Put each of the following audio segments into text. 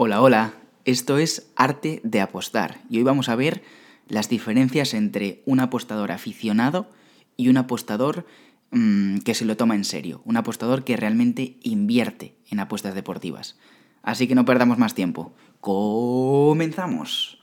Hola, hola, esto es Arte de Apostar y hoy vamos a ver las diferencias entre un apostador aficionado y un apostador mmm, que se lo toma en serio, un apostador que realmente invierte en apuestas deportivas. Así que no perdamos más tiempo. ¡Comenzamos!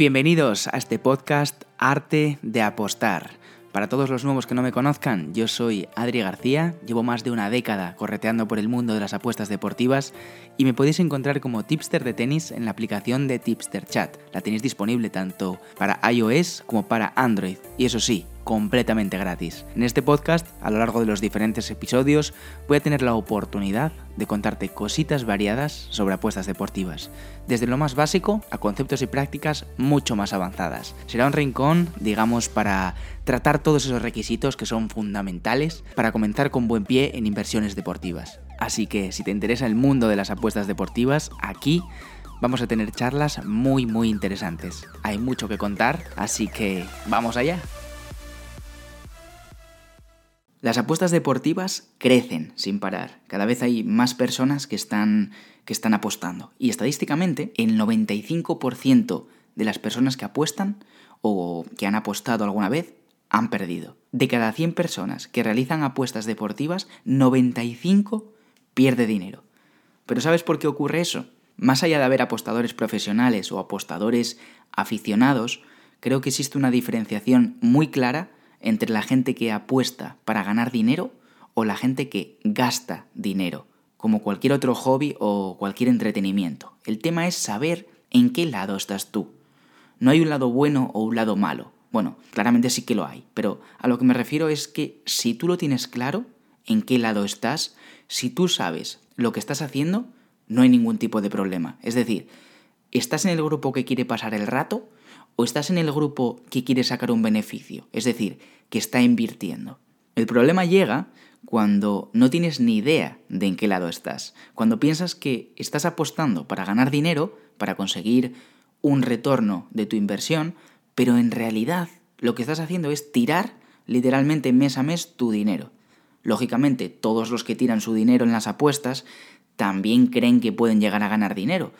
Bienvenidos a este podcast Arte de Apostar. Para todos los nuevos que no me conozcan, yo soy Adri García, llevo más de una década correteando por el mundo de las apuestas deportivas y me podéis encontrar como tipster de tenis en la aplicación de Tipster Chat. La tenéis disponible tanto para iOS como para Android. Y eso sí, completamente gratis. En este podcast, a lo largo de los diferentes episodios, voy a tener la oportunidad de contarte cositas variadas sobre apuestas deportivas, desde lo más básico a conceptos y prácticas mucho más avanzadas. Será un rincón, digamos, para tratar todos esos requisitos que son fundamentales para comenzar con buen pie en inversiones deportivas. Así que si te interesa el mundo de las apuestas deportivas, aquí vamos a tener charlas muy muy interesantes. Hay mucho que contar, así que vamos allá. Las apuestas deportivas crecen sin parar. Cada vez hay más personas que están, que están apostando. Y estadísticamente, el 95% de las personas que apuestan o que han apostado alguna vez han perdido. De cada 100 personas que realizan apuestas deportivas, 95 pierde dinero. Pero ¿sabes por qué ocurre eso? Más allá de haber apostadores profesionales o apostadores aficionados, creo que existe una diferenciación muy clara entre la gente que apuesta para ganar dinero o la gente que gasta dinero, como cualquier otro hobby o cualquier entretenimiento. El tema es saber en qué lado estás tú. No hay un lado bueno o un lado malo. Bueno, claramente sí que lo hay, pero a lo que me refiero es que si tú lo tienes claro, en qué lado estás, si tú sabes lo que estás haciendo, no hay ningún tipo de problema. Es decir, ¿estás en el grupo que quiere pasar el rato o estás en el grupo que quiere sacar un beneficio? Es decir, que está invirtiendo. El problema llega cuando no tienes ni idea de en qué lado estás, cuando piensas que estás apostando para ganar dinero, para conseguir un retorno de tu inversión, pero en realidad lo que estás haciendo es tirar literalmente mes a mes tu dinero. Lógicamente, todos los que tiran su dinero en las apuestas también creen que pueden llegar a ganar dinero,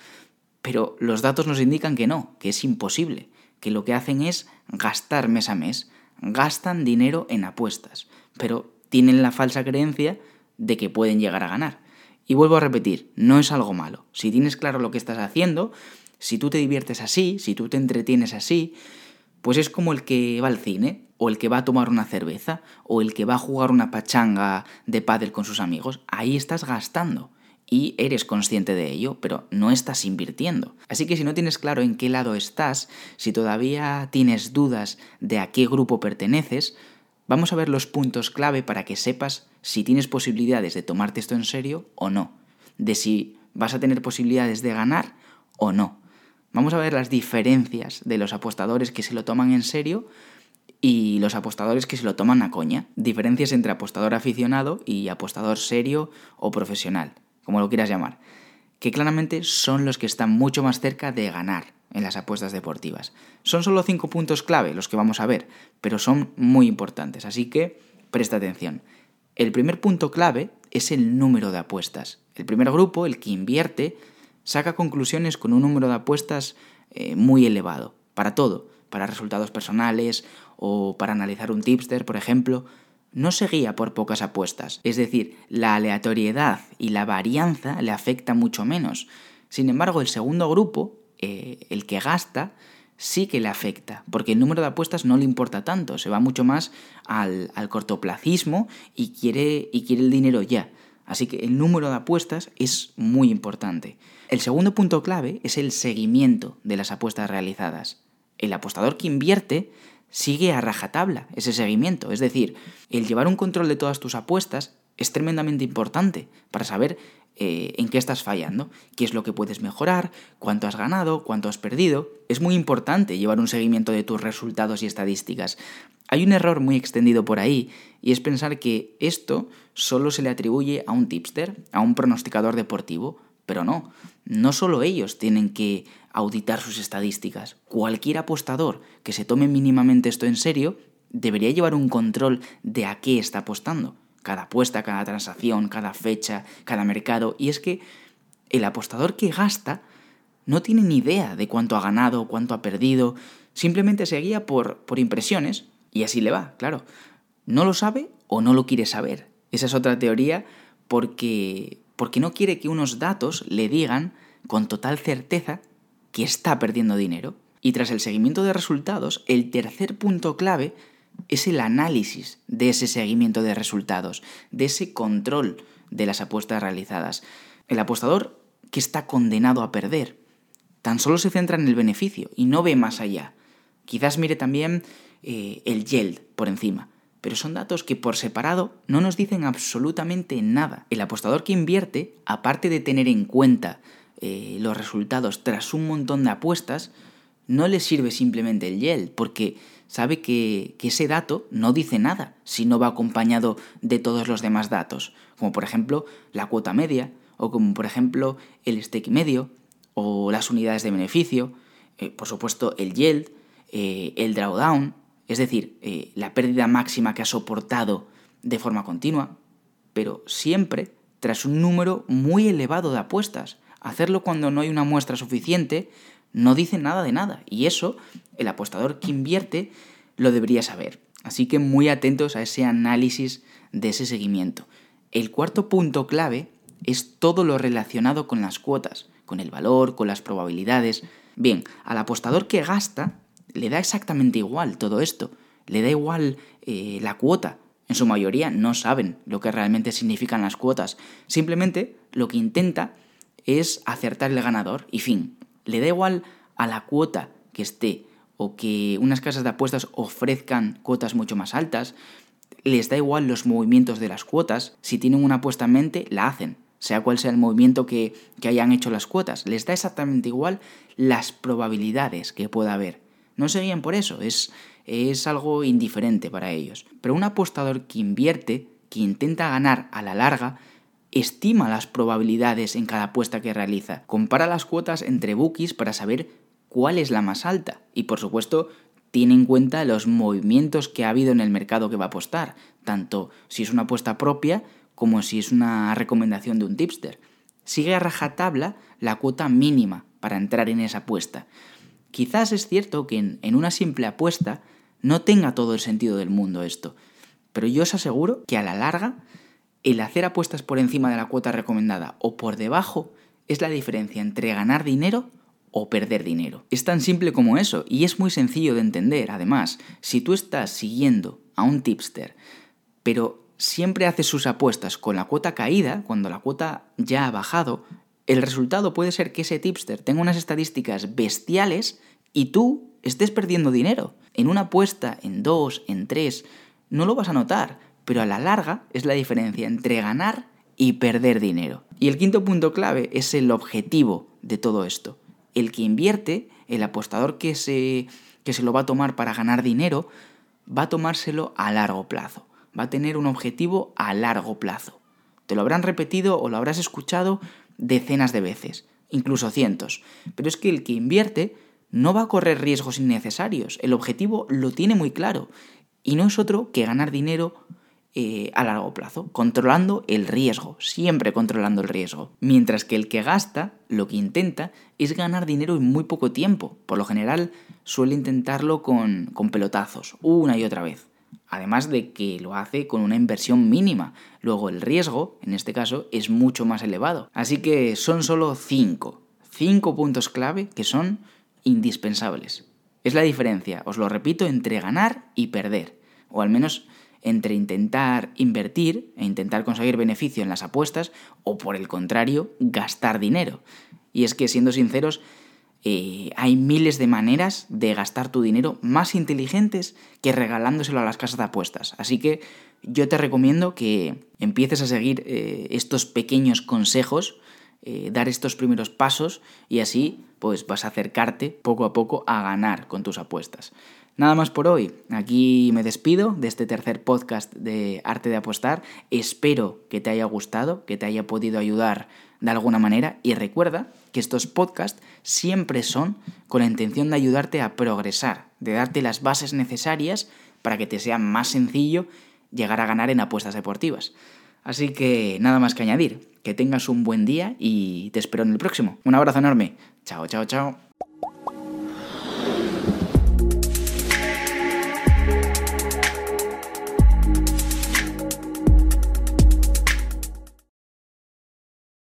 pero los datos nos indican que no, que es imposible, que lo que hacen es gastar mes a mes, gastan dinero en apuestas, pero tienen la falsa creencia de que pueden llegar a ganar. Y vuelvo a repetir, no es algo malo. Si tienes claro lo que estás haciendo, si tú te diviertes así, si tú te entretienes así, pues es como el que va al cine, o el que va a tomar una cerveza, o el que va a jugar una pachanga de pádel con sus amigos. Ahí estás gastando y eres consciente de ello, pero no estás invirtiendo. Así que si no tienes claro en qué lado estás, si todavía tienes dudas de a qué grupo perteneces, vamos a ver los puntos clave para que sepas si tienes posibilidades de tomarte esto en serio o no, de si vas a tener posibilidades de ganar o no. Vamos a ver las diferencias de los apostadores que se lo toman en serio y los apostadores que se lo toman a coña. Diferencias entre apostador aficionado y apostador serio o profesional, como lo quieras llamar. Que claramente son los que están mucho más cerca de ganar en las apuestas deportivas. Son solo cinco puntos clave los que vamos a ver, pero son muy importantes, así que presta atención. El primer punto clave es el número de apuestas. El primer grupo, el que invierte, saca conclusiones con un número de apuestas eh, muy elevado, para todo, para resultados personales o para analizar un tipster, por ejemplo, no se guía por pocas apuestas, es decir, la aleatoriedad y la varianza le afecta mucho menos. Sin embargo, el segundo grupo, eh, el que gasta, sí que le afecta, porque el número de apuestas no le importa tanto, se va mucho más al, al cortoplacismo y quiere, y quiere el dinero ya. Así que el número de apuestas es muy importante. El segundo punto clave es el seguimiento de las apuestas realizadas. El apostador que invierte sigue a rajatabla ese seguimiento, es decir, el llevar un control de todas tus apuestas es tremendamente importante para saber eh, en qué estás fallando, qué es lo que puedes mejorar, cuánto has ganado, cuánto has perdido. Es muy importante llevar un seguimiento de tus resultados y estadísticas. Hay un error muy extendido por ahí y es pensar que esto solo se le atribuye a un tipster, a un pronosticador deportivo, pero no, no solo ellos tienen que auditar sus estadísticas. Cualquier apostador que se tome mínimamente esto en serio debería llevar un control de a qué está apostando. Cada apuesta, cada transacción, cada fecha, cada mercado. Y es que el apostador que gasta no tiene ni idea de cuánto ha ganado, cuánto ha perdido, simplemente se guía por, por impresiones y así le va, claro. No lo sabe o no lo quiere saber. Esa es otra teoría porque, porque no quiere que unos datos le digan con total certeza que está perdiendo dinero. Y tras el seguimiento de resultados, el tercer punto clave es el análisis de ese seguimiento de resultados, de ese control de las apuestas realizadas. El apostador que está condenado a perder tan solo se centra en el beneficio y no ve más allá. Quizás mire también eh, el yield por encima, pero son datos que por separado no nos dicen absolutamente nada. El apostador que invierte, aparte de tener en cuenta eh, los resultados tras un montón de apuestas, no le sirve simplemente el yield, porque sabe que, que, ese dato no dice nada si no va acompañado de todos los demás datos, como por ejemplo la cuota media, o como por ejemplo el stake medio, o las unidades de beneficio, eh, por supuesto el yield, eh, el drawdown, es decir, eh, la pérdida máxima que ha soportado de forma continua, pero siempre tras un número muy elevado de apuestas. Hacerlo cuando no hay una muestra suficiente no dice nada de nada, y eso el apostador que invierte lo debería saber. Así que muy atentos a ese análisis de ese seguimiento. El cuarto punto clave es todo lo relacionado con las cuotas con el valor, con las probabilidades. Bien, al apostador que gasta le da exactamente igual todo esto, le da igual eh, la cuota. En su mayoría no saben lo que realmente significan las cuotas, simplemente lo que intenta es acertar el ganador y fin. Le da igual a la cuota que esté o que unas casas de apuestas ofrezcan cuotas mucho más altas, les da igual los movimientos de las cuotas, si tienen una apuesta en mente, la hacen sea cual sea el movimiento que, hayan hecho las cuotas. Les da exactamente igual las probabilidades que pueda haber. No se guían por eso, es, es algo indiferente para ellos. Pero un apostador que invierte, que intenta ganar a la larga, estima las probabilidades en cada apuesta que realiza, compara las cuotas entre bookies para saber cuál es la más alta y por supuesto tiene en cuenta los movimientos que ha habido en el mercado que va a apostar, tanto si es una apuesta propia como si es una recomendación de un tipster. Sigue a rajatabla la cuota mínima para entrar en esa apuesta. Quizás es cierto que en, una simple apuesta no tenga todo el sentido del mundo esto, pero yo os aseguro que a la larga el hacer apuestas por encima de la cuota recomendada o por debajo es la diferencia entre ganar dinero o perder dinero. Es tan simple como eso y es muy sencillo de entender. Además, si tú estás siguiendo a un tipster, pero siempre hace sus apuestas con la cuota caída, cuando la cuota ya ha bajado, el resultado puede ser que ese tipster tenga unas estadísticas bestiales y tú estés perdiendo dinero. En una apuesta, en dos, en tres, no lo vas a notar, pero a la larga es la diferencia entre ganar y perder dinero. Y el quinto punto clave es el objetivo de todo esto. El que invierte, el apostador que se, que se lo va a tomar para ganar dinero, va a tomárselo a largo plazo va a tener un objetivo a largo plazo. Te lo habrán repetido o lo habrás escuchado decenas de veces, incluso cientos. Pero es que el que invierte no va a correr riesgos innecesarios. El objetivo lo tiene muy claro. Y no es otro que ganar dinero eh, a largo plazo, controlando el riesgo, siempre controlando el riesgo. Mientras que el que gasta, lo que intenta es ganar dinero en muy poco tiempo. Por lo general suele intentarlo con, con pelotazos, una y otra vez además de que lo hace con una inversión mínima. Luego el riesgo, en este caso, es mucho más elevado. Así que son solo cinco, cinco puntos clave que son indispensables. Es la diferencia, os lo repito, entre ganar y perder, o al menos entre intentar invertir e intentar conseguir beneficio en las apuestas o por el contrario, gastar dinero. Y es que, siendo sinceros, eh, hay miles de maneras de gastar tu dinero más inteligentes que regalándoselo a las casas de apuestas. Así que yo te recomiendo que empieces a seguir eh, estos pequeños consejos, eh, dar estos primeros pasos y así pues vas a acercarte poco a poco a ganar con tus apuestas. Nada más por hoy. Aquí me despido de este tercer podcast de Arte de Apostar. Espero que te haya gustado, que te haya podido ayudar de alguna manera y recuerda que estos podcasts siempre son con la intención de ayudarte a progresar, de darte las bases necesarias para que te sea más sencillo llegar a ganar en apuestas deportivas. Así que nada más que añadir, que tengas un buen día y te espero en el próximo. Un abrazo enorme. Chao, chao, chao.